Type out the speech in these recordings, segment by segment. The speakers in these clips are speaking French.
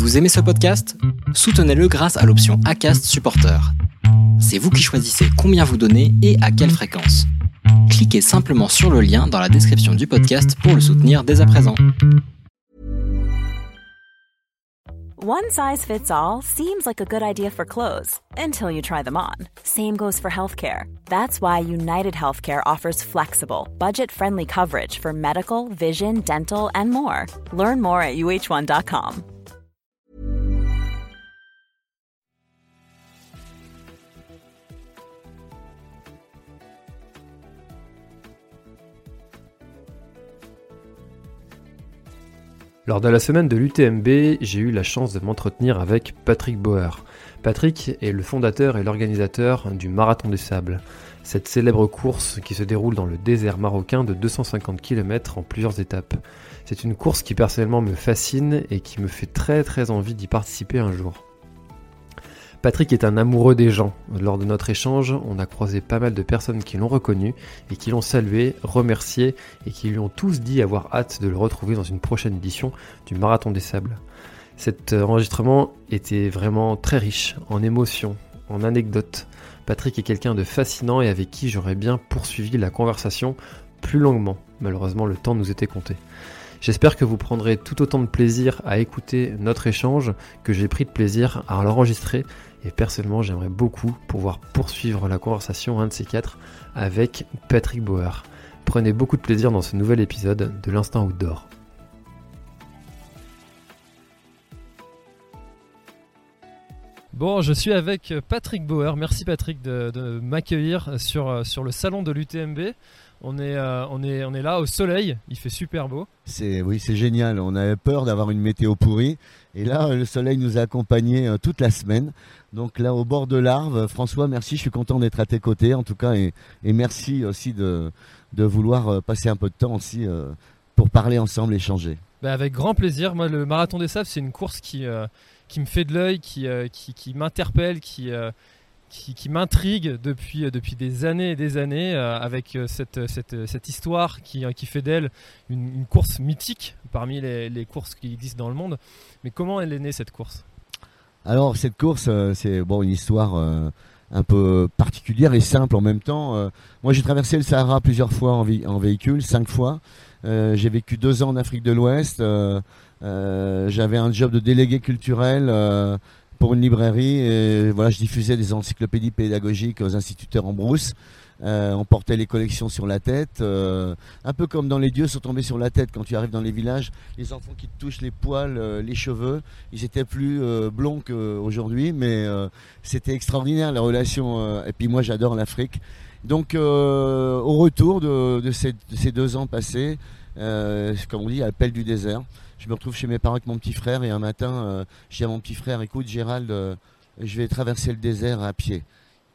Vous aimez ce podcast? Soutenez-le grâce à l'option ACAST Supporter. C'est vous qui choisissez combien vous donnez et à quelle fréquence. Cliquez simplement sur le lien dans la description du podcast pour le soutenir dès à présent. One size fits all seems like a good idea for clothes until you try them on. Same goes for healthcare. That's why United Healthcare offers flexible, budget friendly coverage for medical, vision, dental, and more. Learn more at uh1.com. Lors de la semaine de l'UTMB, j'ai eu la chance de m'entretenir avec Patrick Bauer. Patrick est le fondateur et l'organisateur du Marathon des Sables, cette célèbre course qui se déroule dans le désert marocain de 250 km en plusieurs étapes. C'est une course qui personnellement me fascine et qui me fait très très envie d'y participer un jour. Patrick est un amoureux des gens. Lors de notre échange, on a croisé pas mal de personnes qui l'ont reconnu et qui l'ont salué, remercié et qui lui ont tous dit avoir hâte de le retrouver dans une prochaine édition du Marathon des Sables. Cet enregistrement était vraiment très riche en émotions, en anecdotes. Patrick est quelqu'un de fascinant et avec qui j'aurais bien poursuivi la conversation plus longuement. Malheureusement, le temps nous était compté. J'espère que vous prendrez tout autant de plaisir à écouter notre échange que j'ai pris de plaisir à l'enregistrer et personnellement j'aimerais beaucoup pouvoir poursuivre la conversation un de ces quatre avec Patrick Bauer. Prenez beaucoup de plaisir dans ce nouvel épisode de l'Instant Outdoor. Bon, je suis avec Patrick Bauer. Merci Patrick de, m'accueillir sur, sur le salon de l'UTMB. On est, euh, on, est, on est là au soleil, il fait super beau. C'est, oui, c'est génial. On avait peur d'avoir une météo pourrie. Et là, le soleil nous a accompagnés euh, toute la semaine. Donc là, au bord de l'Arve, François, merci. Je suis content d'être à tes côtés, en tout cas. Et, merci aussi de, de, vouloir euh, passer un peu de temps aussi pour parler ensemble, échanger. Bah avec grand plaisir. Moi, le Marathon des Sables, c'est une course qui, qui me fait de l'œil, qui, qui, qui m'interpelle, qui qui, m'intrigue depuis, euh, depuis des années et des années euh, avec euh, cette, cette, histoire qui, qui fait d'elle une, course mythique parmi les, courses qui existent dans le monde. Mais comment elle est née cette course? Alors cette course, c'est bon, une histoire un peu particulière et simple en même temps. moi j'ai traversé le Sahara plusieurs fois en véhicule, cinq fois. j'ai vécu deux ans en Afrique de l'Ouest. J'avais un job de délégué culturel pour une librairie. Et voilà, je diffusais des encyclopédies pédagogiques aux instituteurs en brousse. Euh, on portait les collections sur la tête, euh, un peu comme dans Les Dieux sont tombés sur la tête quand tu arrives dans les villages. Les enfants qui te touchent les poils, euh, les cheveux, ils étaient plus blonds qu'aujourd'hui, mais c'était extraordinaire la relation. et puis moi, j'adore l'Afrique. Donc, au retour de, ces, de, ces, deux ans passés, comme on dit, à l'appel du désert, je me retrouve chez mes parents avec mon petit frère et un matin, euh, je dis à mon petit frère, écoute Gérald, euh, je vais traverser le désert à pied.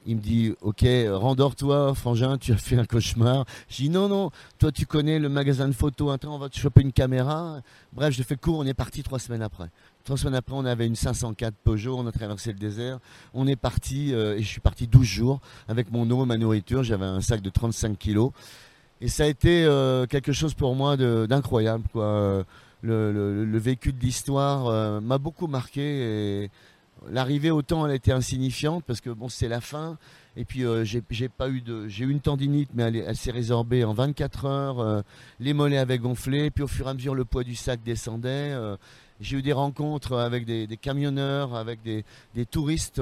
Il me dit, ok, rendors-toi, frangin, tu as fait un cauchemar. Je dis, non, non, toi tu connais le magasin de photos, temps on va te choper une caméra. Bref, je fais court, on est parti trois semaines après. Trois semaines après, on avait une 504 Peugeot, on a traversé le désert. On est parti, euh, et je suis parti 12 jours avec mon eau, ma nourriture. J'avais un sac de 35 kilos. Et ça a été quelque chose pour moi d'incroyable, quoi le, vécu de l'histoire euh, m'a beaucoup marqué. Et l'arrivée autant elle été insignifiante parce que bon c'est la fin. Et puis euh, j'ai pas eu de, j'ai une tendinite, mais elle, s'est résorbée en 24 heures. Euh, les mollets avaient gonflé. Puis au fur et à mesure, le poids du sac descendait. j'ai eu des rencontres avec des, camionneurs, avec des, touristes,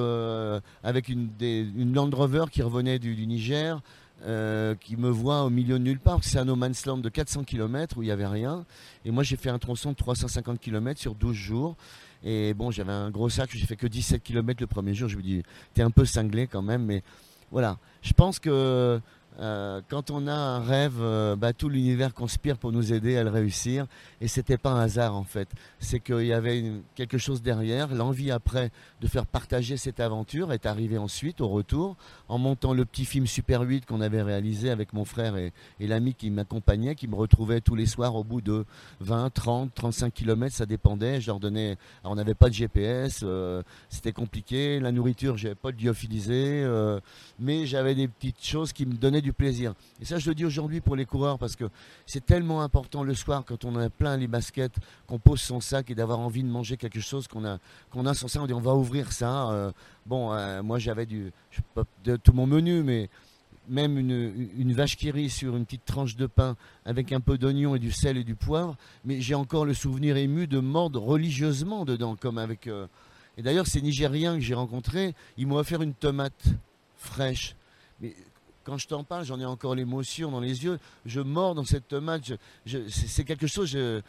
avec une Land Rover qui revenait du Niger. Euh, qui me voit au milieu de nulle part. C'est un no man's land de 400 km où il n'y avait rien. Et moi, j'ai fait un tronçon de 350 km sur 12 jours. Et bon, j'avais un gros sac, j'ai fait que 17 km le premier jour. Je me dis, t'es un peu cinglé quand même, mais voilà. Je pense que euh, quand on a un rêve, euh, bah, tout l'univers conspire pour nous aider à le réussir. Et c'était pas un hasard en fait. C'est qu'il y avait quelque chose derrière. L'envie après de faire partager cette aventure est arrivée ensuite au retour en montant le petit film Super 8 qu'on avait réalisé avec mon frère et, l'ami qui m'accompagnait, qui me retrouvait tous les soirs au bout de 20, 30, 35 km, ça dépendait. Je leur donnais. on n'avait pas de GPS, euh, c'était compliqué. La nourriture, j'avais pas de lyophilisé, mais j'avais des petites choses qui me donnaient du plaisir. Et ça, je le dis aujourd'hui pour les coureurs parce que c'est tellement important le soir quand on a plein les baskets, qu'on pose son sac et d'avoir envie de manger quelque chose qu'on a, qu'on a son sac. On dit on va ouvrir ça. Euh, bon, euh, moi j'avais du, de tout mon menu, mais même une, vache qui rit sur une petite tranche de pain avec un peu d'oignon et du sel et du poivre. Mais j'ai encore le souvenir ému de mordre religieusement dedans, comme avec. Euh, et d'ailleurs, ces Nigériens que j'ai rencontrés, ils m'ont offert une tomate fraîche. Quand je t'en parle, j'en ai encore l'émotion dans les yeux. Je mords dans cette tomate. c'est quelque chose que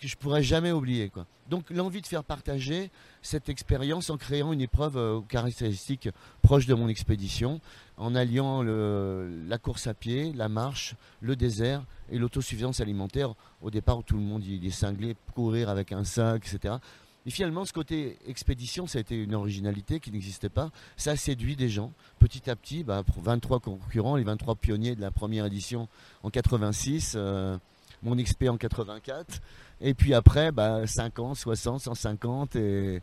je pourrais jamais oublier. Donc l'envie de faire partager cette expérience en créant une épreuve euh, aux caractéristiques proches de mon expédition, en alliant la course à pied, la marche, le désert et l'autosuffisance alimentaire. Au départ, où tout le monde il est cinglé, courir avec un sac, etc. Et finalement, ce côté expédition, ça a été une originalité qui n'existait pas. Ça a séduit des gens. Petit à petit, bah, pour 23 concurrents, les 23 pionniers de la première édition en 86, euh, mon expé en 84. Et puis après, bah, 50, 60, 150. Et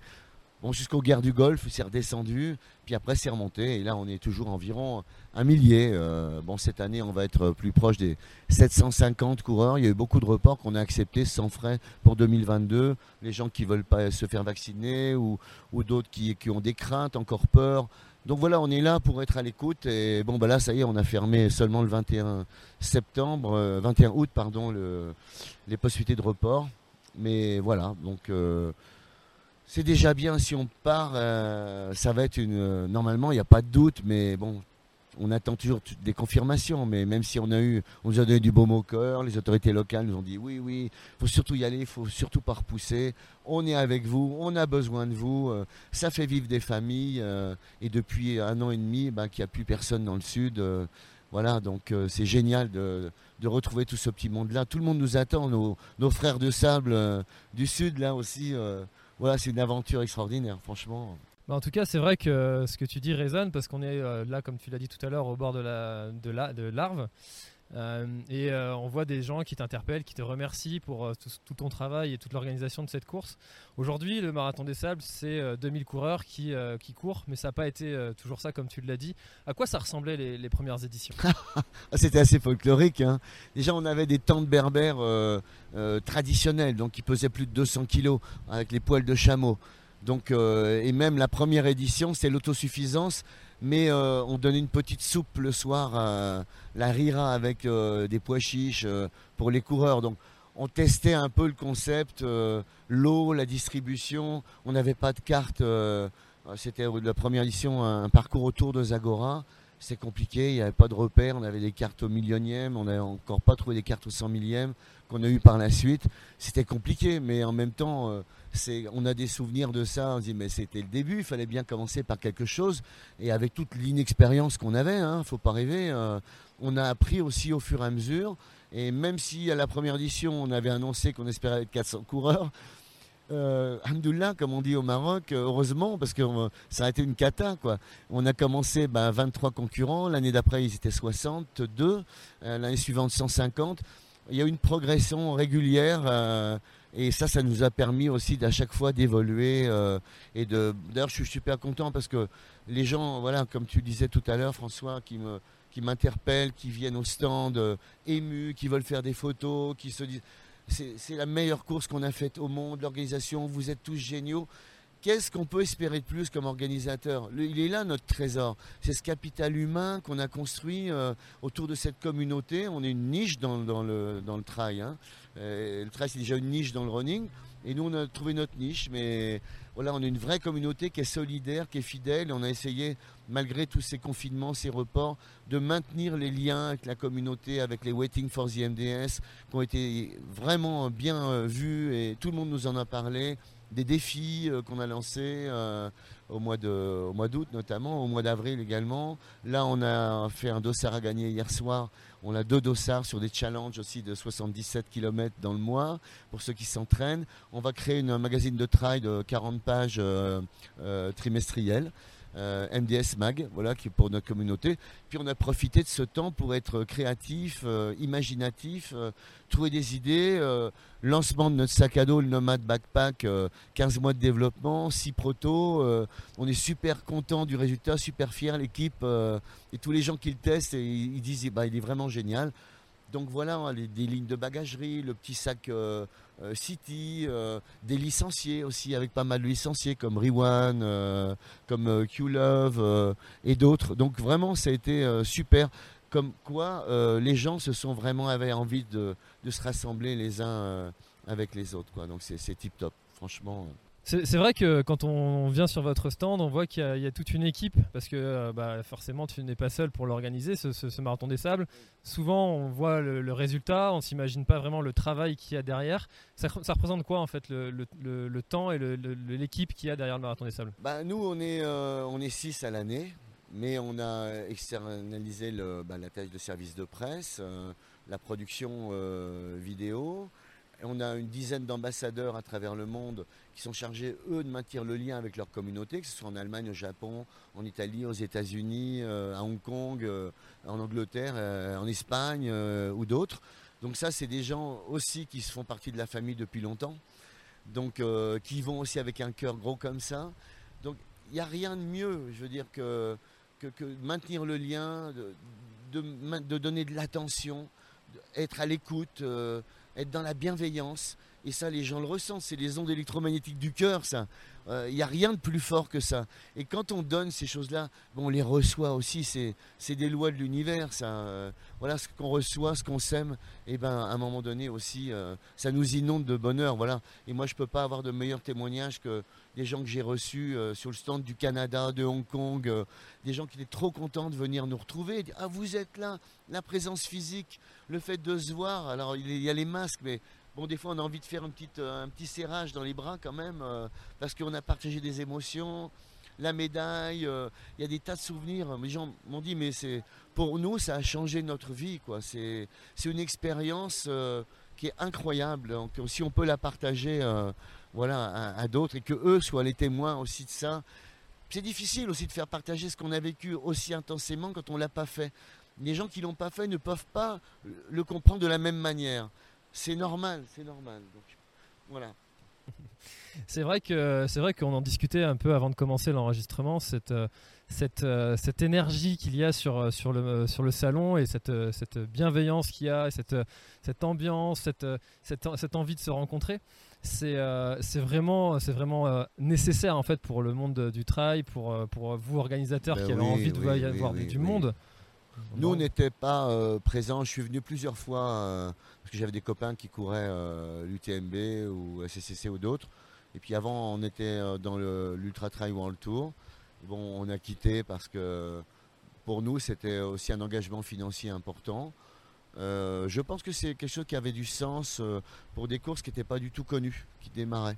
Bon, jusqu'aux guerres du Golfe, c'est redescendu, puis après c'est remonté, et là on est toujours environ un millier. Euh, bon, cette année on va être plus proche des 750 coureurs. Il y a eu beaucoup de reports qu'on a acceptés sans frais pour 2022. Les gens qui veulent pas se faire vacciner ou, ou d'autres qui, ont des craintes, encore peur. Donc voilà, on est là pour être à l'écoute. Et bon, bah là, ça y est, on a fermé seulement le 21 septembre, 21 euh, août, pardon, le, les possibilités de report. Mais voilà, donc. Euh, c'est déjà bien si on part. Euh, ça va être une. Euh, normalement, il n'y a pas de doute, mais bon, on attend toujours des confirmations. Mais même si on a eu, on nous a donné du baume au cœur, les autorités locales nous ont dit oui, oui, il faut surtout y aller, il faut surtout pas repousser. On est avec vous, on a besoin de vous. Euh, ça fait vivre des familles. et depuis un an et demi, ben, qu'il n'y a plus personne dans le sud. Voilà, donc c'est génial de, retrouver tout ce petit monde-là. Tout le monde nous attend, nos, nos frères de sable du sud, là aussi voilà, c'est une aventure extraordinaire, franchement. Bah, en tout cas, c'est vrai que ce que tu dis résonne parce qu'on est euh, là, comme tu l'as dit tout à l'heure, au bord de la, de la, de l'Arve. Euh, et euh, on voit des gens qui t'interpellent, qui te remercient pour euh, tout, ton travail et toute l'organisation de cette course. Aujourd'hui, le Marathon des Sables, c'est 2000 coureurs qui, qui courent, mais ça n'a pas été toujours ça, comme tu l'as dit. À quoi ça ressemblait les, premières éditions? Ah, C'était assez folklorique. Hein. Déjà, on avait des tentes berbères traditionnelles, donc qui pesaient plus de 200 kg, avec les poils de chameau. Donc, et même la première édition, c'est l'autosuffisance mais euh, on donnait une petite soupe le soir, la rira avec euh, des pois chiches euh, pour les coureurs. Donc on testait un peu le concept, l'eau, la distribution. On n'avait pas de carte. C'était la première édition, un, parcours autour de Zagora. C'est compliqué, il n'y avait pas de repères. On avait des cartes au millionième, on n'a encore pas trouvé des cartes au cent millième qu'on a eu par la suite. C'était compliqué, mais en même temps on a des souvenirs de ça. On se dit, mais c'était le début, il fallait bien commencer par quelque chose. Et avec toute l'inexpérience qu'on avait, hein, faut pas rêver, euh, on a appris aussi au fur et à mesure. Et même si à la première édition, on avait annoncé qu'on espérait être 400 coureurs, euh, comme on dit au Maroc, euh, heureusement, parce que euh, ça a été une cata. On a commencé 23 bah, concurrents, l'année d'après ils étaient 62, l'année suivante 150. Il y a une progression régulière. Et ça, ça nous a permis aussi d'à chaque fois d'évoluer. Euh, d'ailleurs, je suis super content parce que les gens, voilà, comme tu disais tout à l'heure, François, qui qui m'interpellent, qui viennent au stand euh, émus, qui veulent faire des photos, qui se disent, c'est, la meilleure course qu'on a faite au monde, l'organisation, vous êtes tous géniaux. Qu'est-ce qu'on peut espérer de plus comme organisateur? Il est là notre trésor. C'est ce capital humain qu'on a construit euh, autour de cette communauté. On est une niche dans, le, dans le trail. Hein. Euh, le trail, c'est déjà une niche dans le running. Et nous, on a trouvé notre niche. Mais voilà, on est une vraie communauté qui est solidaire, qui est fidèle. On a essayé, malgré tous ces confinements, ces reports, de maintenir les liens avec la communauté, avec les Waiting for the MDS, qui ont été vraiment bien euh, vus. Et tout le monde nous en a parlé des défis euh, qu'on a lancés euh, au mois d'août notamment, au mois d'avril également. Là, on a fait un dossard à gagner hier soir. On a deux dossards sur des challenges aussi de 77 km dans le mois pour ceux qui s'entraînent. On va créer un magazine de trail de 40 pages euh, trimestrielles. Euh, MDS Mag, voilà, qui est pour notre communauté. Puis on a profité de ce temps pour être créatif, euh, imaginatif, euh, trouver des idées. lancement de notre sac à dos, le Nomad Backpack, 15 mois de développement, 6 protos. on est super content du résultat, super fier l'équipe et tous les gens qui le testent, et, ils disent bah, il est vraiment génial. Donc voilà, hein, des lignes de bagagerie, le petit sac City, euh, des licenciés aussi, avec pas mal de licenciés comme Rewan, comme Q-Love et d'autres. Donc vraiment, ça a été super. Comme quoi, les gens se sont vraiment avaient envie de, de se rassembler les uns avec les autres. Quoi. Donc c'est tip top, franchement. C'est vrai que quand on vient sur votre stand, on voit qu'il y, a toute une équipe, parce que euh, bah, forcément tu n'es pas seul pour l'organiser, ce, marathon des sables. Souvent on voit le, résultat, on s'imagine pas vraiment le travail qu'il y a derrière. Ça, représente quoi en fait le, temps et l'équipe qu'il y a derrière le marathon des sables? Bah, Nous on est, euh, six à l'année, mais on a externalisé bah, la tâche de service de presse, euh, la production vidéo. On a une dizaine d'ambassadeurs à travers le monde qui sont chargés, eux, de maintenir le lien avec leur communauté, que ce soit en Allemagne, au Japon, en Italie, aux États-Unis, euh, à Hong Kong, euh, en Angleterre, euh, en Espagne ou d'autres. Donc ça, c'est des gens aussi qui se font partie de la famille depuis longtemps, donc qui vont aussi avec un cœur gros comme ça. Donc il n'y a rien de mieux, je veux dire, que, que, maintenir le lien, de, donner de l'attention, être à l'écoute être dans la bienveillance. Et ça, les gens le ressentent. C'est les ondes électromagnétiques du cœur, ça. Il euh, n'y a rien de plus fort que ça. Et quand on donne ces choses-là, bon, on les reçoit aussi. C'est des lois de l'univers, ça. Euh, voilà, ce qu'on reçoit, ce qu'on sème, et eh ben, à un moment donné aussi, euh, ça nous inonde de bonheur. Voilà. Et moi, je ne peux pas avoir de meilleurs témoignages que des gens que j'ai reçus sur le stand du Canada, de Hong Kong, des gens qui étaient trop contents de venir nous retrouver. ah, vous êtes là, la présence physique, le fait de se voir. Alors, il y a les masques, mais Bon, des fois, on a envie de faire euh, un petit serrage dans les bras quand même, euh, parce qu'on a partagé des émotions, la médaille, euh, il y a des tas de souvenirs. Les gens m'ont dit, mais c'est pour nous, ça a changé notre vie. quoi. C'est une expérience qui est incroyable. Donc, si on peut la partager voilà, à, d'autres et que eux soient les témoins aussi de ça, c'est difficile aussi de faire partager ce qu'on a vécu aussi intensément quand on ne l'a pas fait. Les gens qui l'ont pas fait ne peuvent pas le comprendre de la même manière c'est normal, c'est normal. voilà. C'est vrai que c'est vrai qu'on en discutait un peu avant de commencer l'enregistrement cette euh, cette, euh, cette énergie qu'il y a sur euh, sur le sur le salon et cette cette bienveillance qu'il y a cette cette ambiance cette cette, cette envie de se rencontrer c'est c'est vraiment c'est vraiment nécessaire en fait pour le monde du trail pour pour vous organisateurs ben qui avez envie de voir du monde. Nous, on n'était pas euh, présents. Je suis venu plusieurs fois euh, parce que j'avais des copains qui couraient euh, l'UTMB ou SCCC ou d'autres. Et puis avant, on était dans l'Ultra Trail World Tour. Bon, on a quitté parce que pour nous, c'était aussi un engagement financier important. je pense que c'est quelque chose qui avait du sens pour des courses qui n'étaient pas du tout connues, qui démarraient.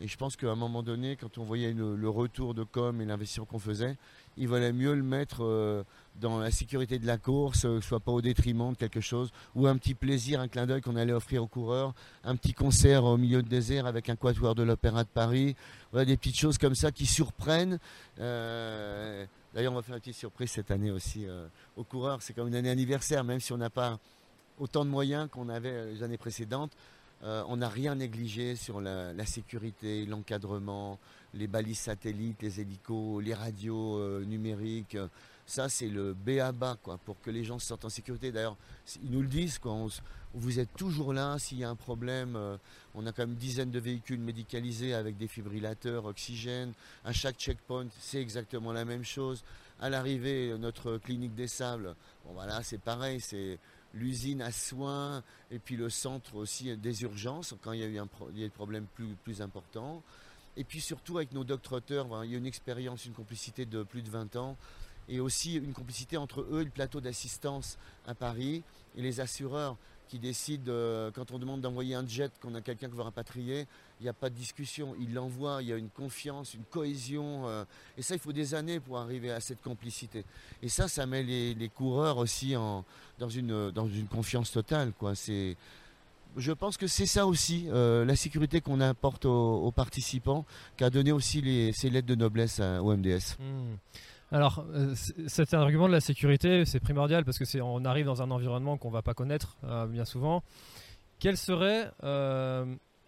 Et je pense qu'à un moment donné, quand on voyait le, retour de com et l'investissement qu'on faisait, il valait mieux le mettre euh, dans la sécurité de la course, euh, que ce soit pas au détriment de quelque chose, ou un petit plaisir, un clin d'œil qu'on allait offrir aux coureurs, un petit concert au milieu de désert avec un quatuor de l'Opéra de Paris, voilà, des petites choses comme ça qui surprennent. Euh, d'ailleurs, on va faire une petite surprise cette année aussi aux coureurs. C'est comme une année anniversaire, même si on n'a pas autant de moyens qu'on avait les années précédentes. Euh, on n'a rien négligé sur la, sécurité, l'encadrement, les balises satellites, les hélicos, les radios euh, numériques. Ça, c'est le B à bas, quoi, pour que les gens se sentent en sécurité. D'ailleurs, ils nous le disent, quoi, vous êtes toujours là s'il y a un problème. Euh, on a quand même une dizaine de véhicules médicalisés avec des fibrillateurs, oxygène. À chaque checkpoint, c'est exactement la même chose. À l'arrivée, notre clinique des sables, bon voilà, c'est pareil, l'usine à soins et puis le centre aussi des urgences quand il y a eu un des problèmes plus, plus importants. Et puis surtout avec nos docteurs, il y a une expérience, une complicité de plus de 20 ans et aussi une complicité entre eux le plateau d'assistance à Paris et les assureurs qui décide, euh, quand on demande d'envoyer un jet, qu'on a quelqu'un qui veut rapatrier, il n'y a pas de discussion. Il l'envoie, il y a une confiance, une cohésion. Euh, et ça, il faut des années pour arriver à cette complicité. Et ça, ça met les, coureurs aussi en, dans, une, dans une confiance totale. Je pense que c'est ça aussi, euh, la sécurité qu'on apporte aux, participants, qui a donné aussi les, ces lettres de noblesse au MDS. Hmm. Alors, euh, cet argument de la sécurité, c'est primordial parce que c'est on arrive dans un environnement qu'on va pas connaître euh, bien souvent. Quel serait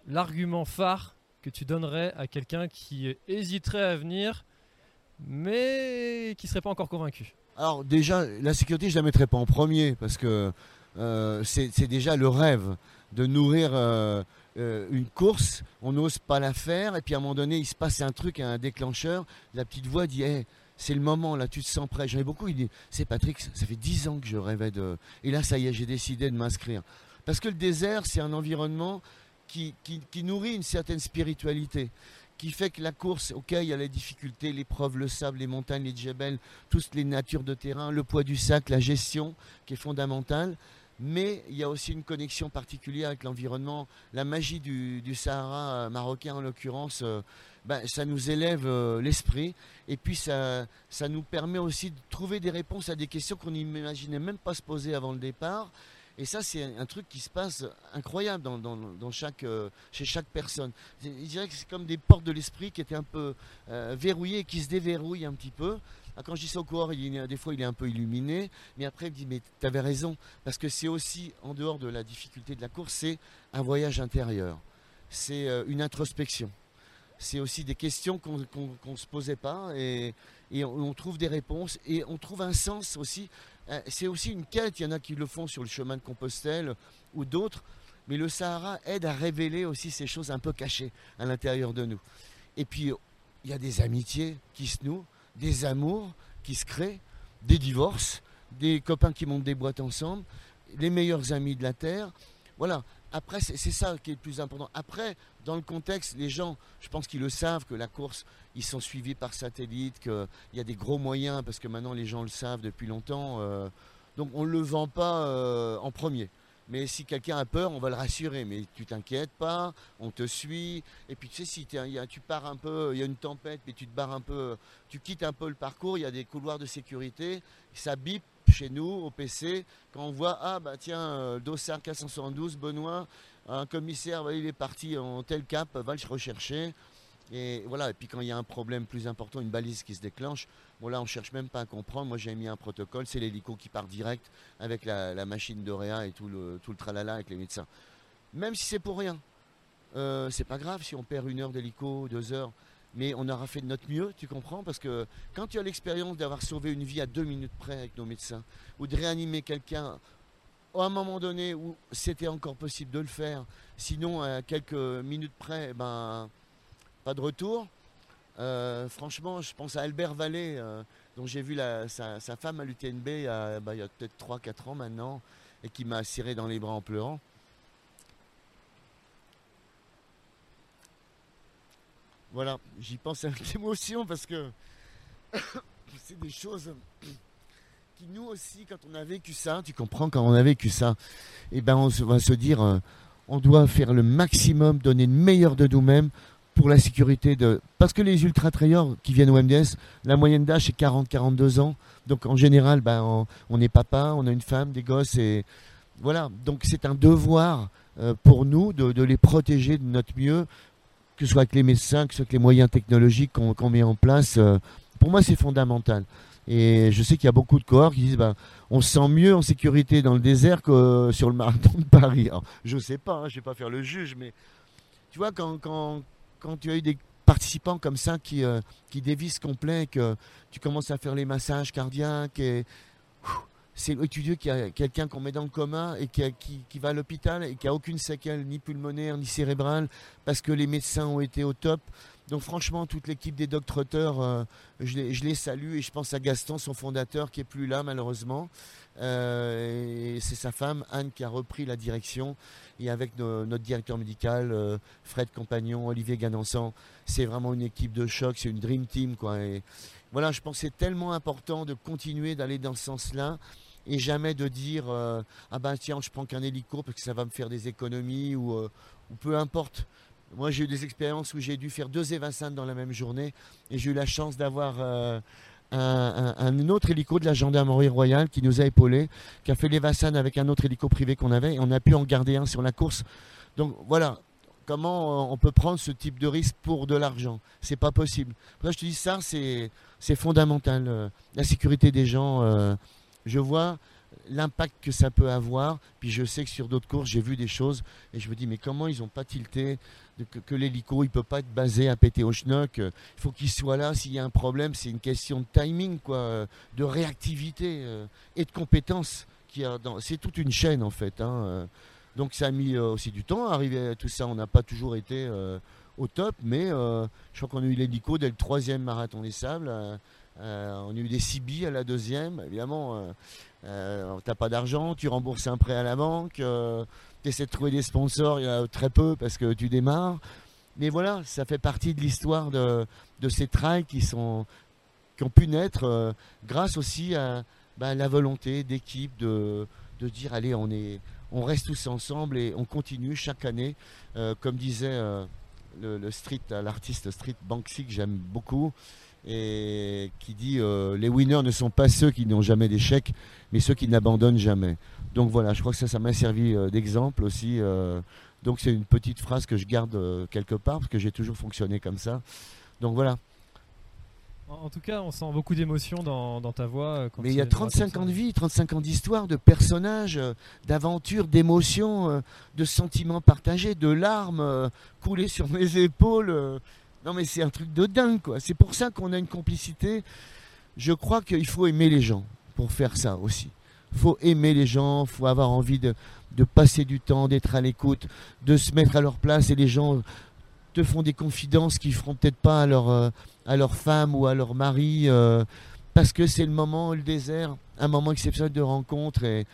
l'argument phare que tu donnerais à quelqu'un qui hésiterait à venir, mais qui serait pas encore convaincu? Alors déjà, la sécurité, je la mettrais pas en premier parce que c'est déjà le rêve de nourrir euh, euh, une course, on n'ose pas la faire, et puis à un moment donné, il se passe un truc, un déclencheur, la petite voix dit c'est le moment, là, tu te sens prêt. J'en ai beaucoup, il dit c'est Patrick, ça fait dix ans que je rêvais de. Et là, ça y est, j'ai décidé de m'inscrire. Parce que le désert, c'est un environnement qui, qui, nourrit une certaine spiritualité qui fait que la course, ok, il y a les difficultés, l'épreuve, le sable, les montagnes, les djebels, toutes les natures de terrain, le poids du sac, la gestion qui est fondamentale mais il y a aussi une connexion particulière avec l'environnement. La magie du, Sahara euh, marocain, en l'occurrence, euh, ben, ça nous élève euh, l'esprit et puis ça, ça nous permet aussi de trouver des réponses à des questions qu'on n'imaginait même pas se poser avant le départ. Et ça, c'est un truc qui se passe incroyable dans, dans, chaque, chez chaque personne. Je dirais que c'est comme des portes de l'esprit qui étaient un peu verrouillées et qui se déverrouillent un petit peu. Ah, quand je dis ça au il, des fois il est un peu illuminé, mais après il me dit mais tu avais raison, parce que c'est aussi, en dehors de la difficulté de la course, c'est un voyage intérieur, c'est euh, une introspection, c'est aussi des questions qu'on ne se posait pas et, on, trouve des réponses et on trouve un sens aussi. Euh, c'est aussi une quête, il y en a qui le font sur le chemin de Compostelle ou d'autres, mais le Sahara aide à révéler aussi ces choses un peu cachées à l'intérieur de nous. Et puis il y a des amitiés qui se nouent des amours qui se créent, des divorces, des copains qui montent des boîtes ensemble, les meilleurs amis de la Terre. Voilà. Après, c'est ça qui est le plus important. Après, dans le contexte, les gens, je pense qu'ils le savent, que la course, ils sont suivis par satellite, qu'il y a des gros moyens, parce que maintenant les gens le savent depuis longtemps. Euh, donc on ne le vend pas euh, en premier. Mais si quelqu'un a peur, on va le rassurer. Mais tu t'inquiètes pas, on te suit. Et puis tu sais, si tu pars un peu, il y a une tempête, mais tu te barres un peu, tu quittes un peu le parcours, il y a des couloirs de sécurité, ça bip chez nous au PC quand on voit ah bah tiens euh, Dossard 472 Benoît un commissaire il est parti en tel cap va le rechercher et voilà, et puis quand il y a un problème plus important, une balise qui se déclenche, bon là on cherche même pas à comprendre. Moi j'ai mis un protocole, c'est l'hélico qui part direct avec la, machine de réa et tout le, tout le tralala avec les médecins. Même si c'est pour rien, euh, c'est pas grave si on perd une heure d'hélico, deux heures, mais on aura fait de notre mieux, tu comprends? Parce que quand tu as l'expérience d'avoir sauvé une vie à deux minutes près avec nos médecins, ou de réanimer quelqu'un à un moment donné où c'était encore possible de le faire, sinon à quelques minutes près, ben pas de retour. Euh, franchement, je pense à Albert Vallée, euh, dont j'ai vu sa, femme à l'UTNB il y a, bah, a peut-être 3-4 ans maintenant, et qui m'a serré dans les bras en pleurant. Voilà, j'y pense avec émotion parce que c'est des choses qui nous aussi, quand on a vécu ça, tu comprends, quand on a vécu ça, eh ben on va se dire, euh, on doit faire le maximum, donner le meilleur de nous-mêmes pour la sécurité de. Parce que les ultra-trailleurs qui viennent au MDS, la moyenne d'âge est 40-42 ans. Donc en général, ben, on, est papa, on a une femme, des gosses et. Voilà. Donc c'est un devoir euh, pour nous de, les protéger de notre mieux, que ce soit avec les médecins, que ce soit avec les moyens technologiques qu'on met en place. Euh, pour moi, c'est fondamental. Et je sais qu'il y a beaucoup de cohorts qui disent ben, on se sent mieux en sécurité dans le désert que sur le marathon de Paris. je ne sais pas, hein, je ne vais pas faire le juge, mais tu vois, quand, quand, quand tu as eu des participants comme ça qui, euh, qui dévissent complet, que tu commences à faire les massages cardiaques et c'est étudieux qu'il y a quelqu'un qu'on met dans le coma et qui, qui, va à l'hôpital et qui a aucune séquelle ni pulmonaire ni cérébrale parce que les médecins ont été au top. Donc franchement, toute l'équipe des docteurs, euh, je, les, salue et je pense à Gaston, son fondateur, qui est plus là malheureusement. Euh, et c'est sa femme, Anne, qui a repris la direction. Et avec notre directeur médical, euh, Fred Compagnon, Olivier Ganansan, c'est vraiment une équipe de choc, c'est une dream team. Quoi. Voilà, je pense que c'est tellement important de continuer d'aller dans ce sens-là et jamais de dire ah ben tiens je prends qu'un hélico parce que ça va me faire des économies ou, ou peu importe moi, j'ai eu des expériences où j'ai dû faire deux évincentes dans la même journée et j'ai eu la chance d'avoir euh, un, autre hélico de la gendarmerie royale qui nous a épaulés, qui a fait les Vassanes avec un autre hélico privé qu'on avait, et on a pu en garder un sur la course. Donc voilà, comment on peut prendre ce type de risque pour de l'argent? C'est pas possible. Là, je te dis ça, c'est fondamental. Euh, la sécurité des gens, euh, je vois l'impact que ça peut avoir. Puis je sais que sur d'autres courses, j'ai vu des choses et je me dis, mais comment ils n'ont pas tilté que, l'hélico, il peut pas être basé à péter au schnock. Il faut qu'il soit là. S'il y a un problème, c'est une question de timing, de réactivité euh, et de compétence. C'est toute une chaîne, en fait. Hein, euh. Donc ça a mis euh, aussi du temps à arriver à tout ça. On n'a pas toujours été au top, mais je crois qu'on a eu l'hélico dès le troisième marathon des sables. On a eu des CB à la deuxième. Évidemment, euh, t'as pas d'argent, tu rembourses un prêt à la banque, euh, tu essaies de trouver des sponsors, il y en a très peu parce que tu démarres. Mais voilà, ça fait partie de l'histoire de, ces trails qui, ont pu naître euh, grâce aussi à bah, la volonté d'équipe de, de dire allez, on, est, on reste tous ensemble et on continue chaque année. comme disait l'artiste street Banksy que j'aime beaucoup, et qui dit les winners ne sont pas ceux qui n'ont jamais d'échec, mais ceux qui n'abandonnent jamais. Donc voilà, je crois que ça, ça m'a servi euh, d'exemple aussi. Euh. donc c'est une petite phrase que je garde euh, quelque part, parce que j'ai toujours fonctionné comme ça. Donc voilà. En, tout cas, on sent beaucoup d'émotions dans, ta voix. Mais il y a 35 ans de vie, 35 ans d'histoire, de personnages, d'aventures, d'émotions, de sentiments partagés, de larmes coulées sur mes épaules. Non mais c'est un truc de dingue quoi. C'est pour ça qu'on a une complicité. Je crois qu'il faut aimer les gens pour faire ça aussi. Il faut aimer les gens, il faut avoir envie de, passer du temps, d'être à l'écoute, de se mettre à leur place et les gens te font des confidences qu'ils feront peut-être pas à leur, euh, à leur femme ou à leur mari. Euh, parce que c'est le moment, le désert, un moment exceptionnel de rencontre et,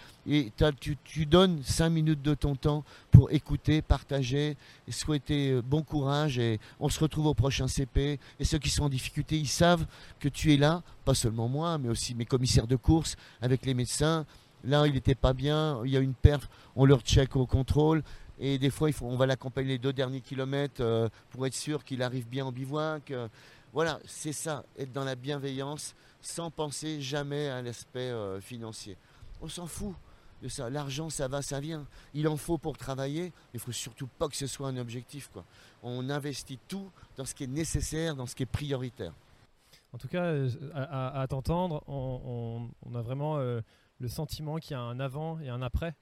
tu, donnes cinq minutes de ton temps pour écouter, partager souhaiter euh, bon courage et on se retrouve au prochain CP et ceux qui sont en difficulté, ils savent que tu es là, pas seulement moi, mais aussi mes commissaires de course avec les médecins. Là, il n'était pas bien, il y a une perf, on leur check au contrôle et des fois, il faut, on va l'accompagner les deux derniers kilomètres euh, pour être sûr qu'il arrive bien en bivouac. voilà, c'est ça, être dans la bienveillance sans penser jamais à l'aspect euh, financier. On s'en fout de ça. L'argent, ça va, ça vient. Il en faut pour travailler. Il faut surtout pas que ce soit un objectif. Quoi. On investit tout dans ce qui est nécessaire, dans ce qui est prioritaire. En tout cas, euh, à, t'entendre, on, a vraiment euh, le sentiment qu'il y a un avant et un après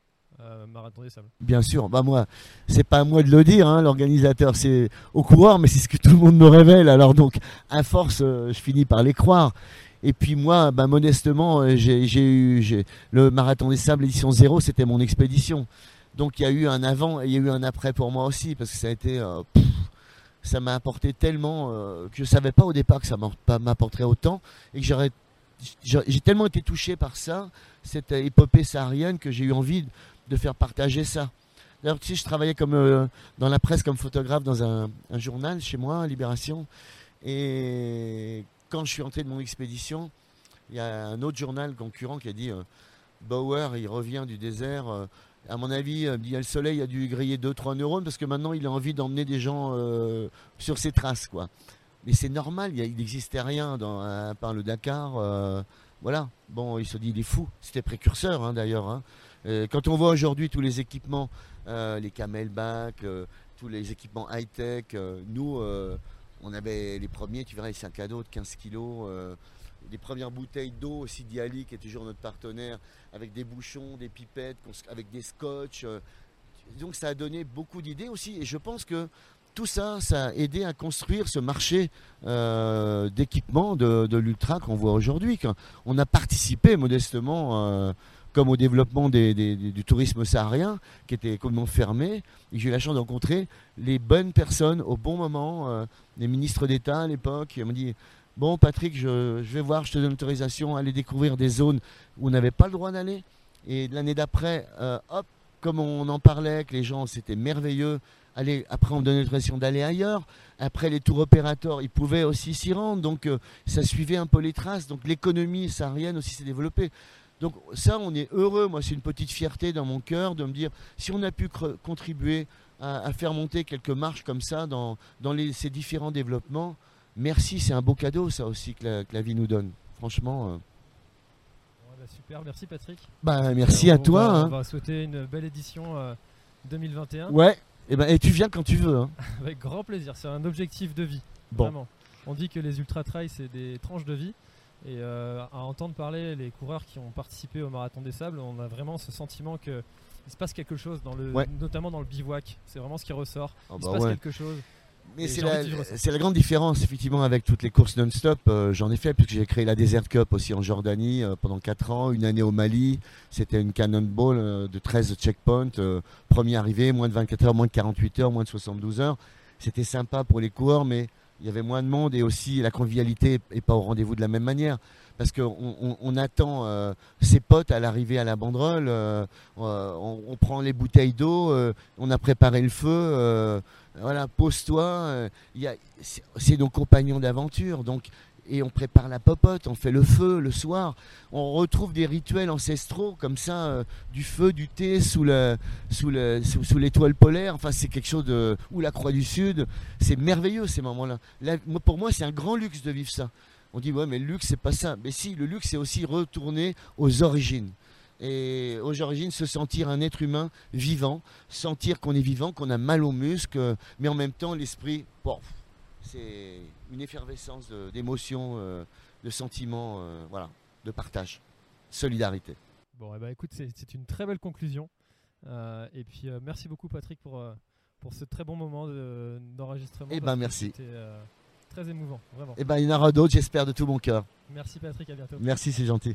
Marathon des Sables. Bien sûr, bah moi, c'est pas à moi de le dire, hein, l'organisateur, c'est au coureur, mais c'est ce que tout le monde me révèle. Alors donc, à force, je finis par les croire. Et puis moi, bah, modestement, euh, j'ai eu le marathon des sables édition 0, c'était mon expédition. Donc il y a eu un avant et il y a eu un après pour moi aussi, parce que ça a été, euh, ça m'a apporté tellement euh, que je savais pas au départ que ça m'apporterait autant et que j'aurais, j'ai tellement été touché par ça, cette épopée saharienne, que j'ai eu envie de faire partager ça. D'ailleurs, sais, je travaillais comme dans la presse comme photographe dans un journal chez moi, Libération, et quand je suis entré de mon expédition, il y a un autre journal concurrent qui a dit euh, Bauer, il revient du désert. Euh, à mon avis, euh, il y a le soleil a dû griller 2-3 neurones parce que maintenant il a envie d'emmener des gens sur ses traces. quoi. Mais c'est normal, il n'existait rien dans, à part le Dakar. voilà, bon, il se dit, il est fou. C'était précurseur hein, d'ailleurs. Hein. quand on voit aujourd'hui tous les équipements, les camelback, tous les équipements high-tech, nous on avait les premiers, tu verras, les sacs à dos de 15 kilos, euh, les premières bouteilles d'eau aussi Diali, qui est toujours notre partenaire, avec des bouchons, des pipettes, avec des scotch. Euh. donc ça a donné beaucoup d'idées aussi. Et je pense que tout ça, ça a aidé à construire ce marché euh, d'équipement de, l'ultra qu'on voit aujourd'hui. On a participé modestement comme au développement du tourisme saharien, qui était complètement fermé. J'ai eu la chance de rencontrer les bonnes personnes au bon moment, euh, les ministres d'État à l'époque, qui m'ont dit Bon, Patrick, je, vais voir, je te donne l'autorisation, aller découvrir des zones où on n'avait pas le droit d'aller. Et l'année d'après, euh, hop, comme on en parlait, que les gens, c'était merveilleux. Après, on me donnait l'autorisation d'aller ailleurs. Après, les tours opérateurs, ils pouvaient aussi s'y rendre. Donc, euh, ça suivait un peu les traces. Donc, l'économie saharienne aussi s'est développée. Donc ça, on est heureux. Moi, c'est une petite fierté dans mon cœur de me dire, si on a pu contribuer à, faire monter quelques marches comme ça dans, ces différents développements, merci, c'est un beau cadeau, ça aussi, que la, vie nous donne. Franchement. Ouais, bah, super, merci Patrick. Bah, merci Euh, à on toi. va- hein. On va souhaiter une belle édition euh, 2021 Ouais. Et, ben, et tu viens quand tu veux. hein. avec grand plaisir. C'est un objectif de vie. Bon. Vraiment. On dit que les ultra trails c'est des tranches de vie. Et euh, à entendre parler les coureurs qui ont participé au marathon des sables, on a vraiment ce sentiment que il se passe quelque chose dans le, Ouais. notamment dans le bivouac. C'est vraiment ce qui ressort. Ah il bah se passe ouais. quelque chose. Mais c'est la, grande différence, effectivement, avec toutes les courses non-stop. Euh, J'en ai fait, puisque j'ai créé la Desert Cup aussi en Jordanie euh, pendant 4 ans, une année au Mali. C'était une cannonball euh, de 13 checkpoints. premier arrivé, moins de 24 heures, moins de 48 heures, moins de 72 heures. C'était sympa pour les coureurs, mais il y avait moins de monde et aussi la convivialité n'est pas au rendez-vous de la même manière. Parce qu'on on, attend euh, ses potes à l'arrivée à la banderole, euh, euh, on, prend les bouteilles d'eau, on a préparé le feu, voilà, pose-toi. c'est nos compagnons d'aventure, donc et on prépare la popote, on fait le feu le soir, on retrouve des rituels ancestraux comme ça, euh, du feu, du thé sous le sous l'étoile polaire. Enfin, c'est quelque chose de ou la Croix du Sud. C'est merveilleux ces moments-là. Pour moi, c'est un grand luxe de vivre ça. On dit ouais, mais le luxe c'est pas ça. Mais si, le luxe c'est aussi retourner aux origines. Et aux origines, se sentir un être humain vivant, sentir qu'on est vivant, qu'on a mal aux muscles, mais en même temps l'esprit, bon, c'est une effervescence d'émotions, euh, de sentiments, euh, voilà, de partage, solidarité. Bon, eh ben, écoute, c'est une très belle conclusion. Euh, et puis euh, merci beaucoup Patrick pour, pour ce très bon moment de- d'enregistrement. Eh ben, merci. C'était euh, très émouvant, vraiment. Et ben il y en aura d'autres, j'espère de tout mon cœur. Merci Patrick, à bientôt. Merci, c'est gentil.